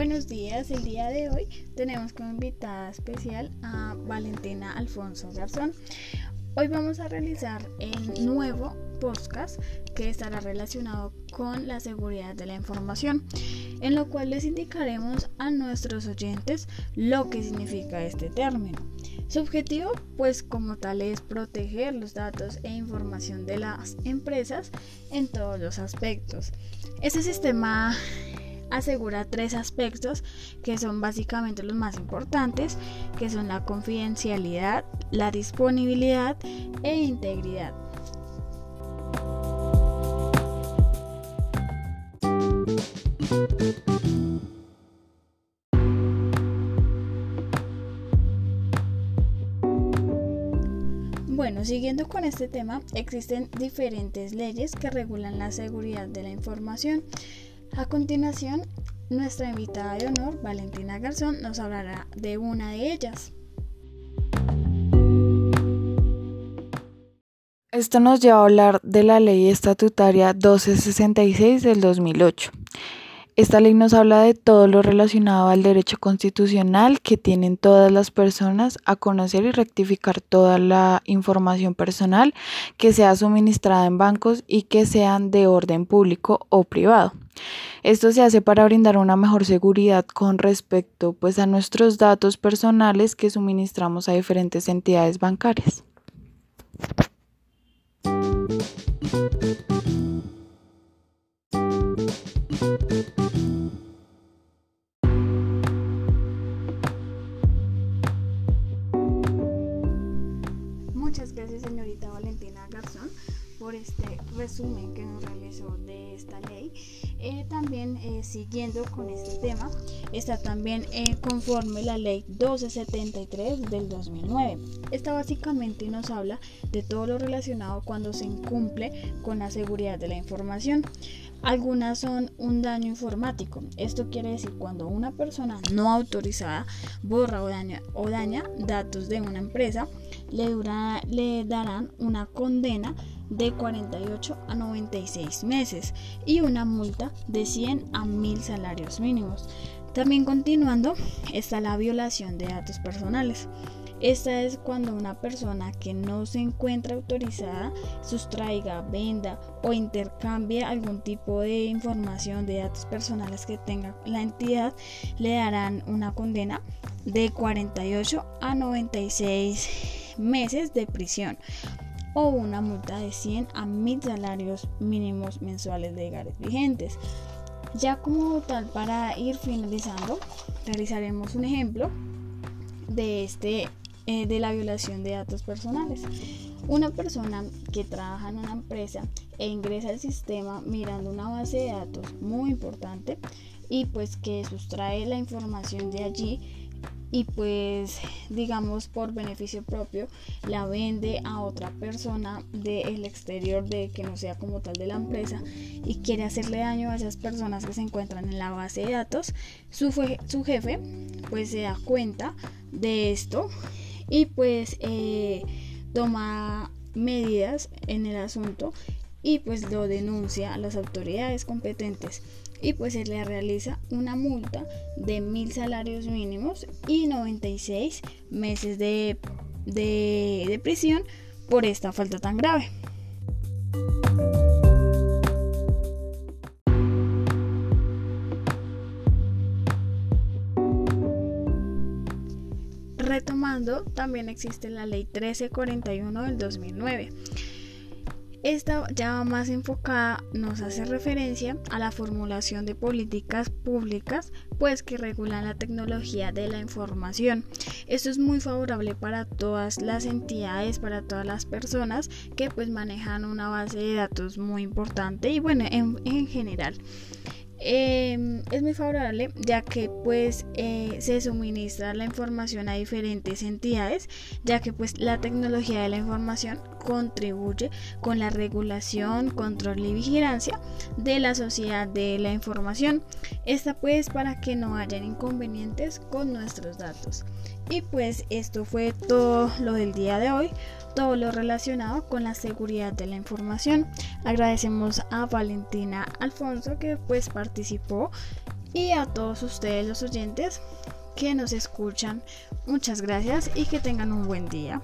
Buenos días, el día de hoy tenemos como invitada especial a Valentina Alfonso Garzón. Hoy vamos a realizar el nuevo podcast que estará relacionado con la seguridad de la información, en lo cual les indicaremos a nuestros oyentes lo que significa este término. Su objetivo, pues como tal, es proteger los datos e información de las empresas en todos los aspectos. Este sistema asegura tres aspectos que son básicamente los más importantes, que son la confidencialidad, la disponibilidad e integridad. Bueno, siguiendo con este tema, existen diferentes leyes que regulan la seguridad de la información. A continuación, nuestra invitada de honor, Valentina Garzón, nos hablará de una de ellas. Esto nos lleva a hablar de la ley estatutaria 1266 del 2008. Esta ley nos habla de todo lo relacionado al derecho constitucional que tienen todas las personas a conocer y rectificar toda la información personal que sea suministrada en bancos y que sean de orden público o privado. Esto se hace para brindar una mejor seguridad con respecto pues a nuestros datos personales que suministramos a diferentes entidades bancarias. Por este resumen que nos realizó de esta ley. Eh, también eh, siguiendo con este tema está también eh, conforme la ley 1273 del 2009. Esta básicamente nos habla de todo lo relacionado cuando se incumple con la seguridad de la información. Algunas son un daño informático. Esto quiere decir cuando una persona no autorizada borra o daña, o daña datos de una empresa, le, dura, le darán una condena de 48 a 96 meses y una multa de 100 a 1000 salarios mínimos. También continuando está la violación de datos personales. Esta es cuando una persona que no se encuentra autorizada sustraiga, venda o intercambie algún tipo de información de datos personales que tenga la entidad, le darán una condena de 48 a 96 meses de prisión o una multa de 100 a 1000 salarios mínimos mensuales legales vigentes. Ya como tal, para ir finalizando, realizaremos un ejemplo de este eh, de la violación de datos personales. Una persona que trabaja en una empresa e ingresa al sistema mirando una base de datos muy importante y pues que sustrae la información de allí y pues digamos por beneficio propio la vende a otra persona del exterior de que no sea como tal de la empresa y quiere hacerle daño a esas personas que se encuentran en la base de datos. Su, su jefe pues se da cuenta de esto y pues eh, toma medidas en el asunto y pues lo denuncia a las autoridades competentes y pues se le realiza una multa de mil salarios mínimos y 96 meses de, de prisión por esta falta tan grave. Retomando, también existe la ley 1341 del 2009 esta ya más enfocada nos hace referencia a la formulación de políticas públicas pues que regulan la tecnología de la información. Esto es muy favorable para todas las entidades, para todas las personas que pues manejan una base de datos muy importante y bueno, en, en general. Em, es muy favorable ya que pues eh, se suministra la información a diferentes entidades ya que pues la tecnología de la información contribuye con la regulación, control y vigilancia de la sociedad de la información. Esta pues para que no hayan inconvenientes con nuestros datos. Y pues esto fue todo lo del día de hoy todo lo relacionado con la seguridad de la información. Agradecemos a Valentina Alfonso que pues participó Y a todos ustedes los oyentes que nos escuchan, muchas gracias y que tengan un buen día.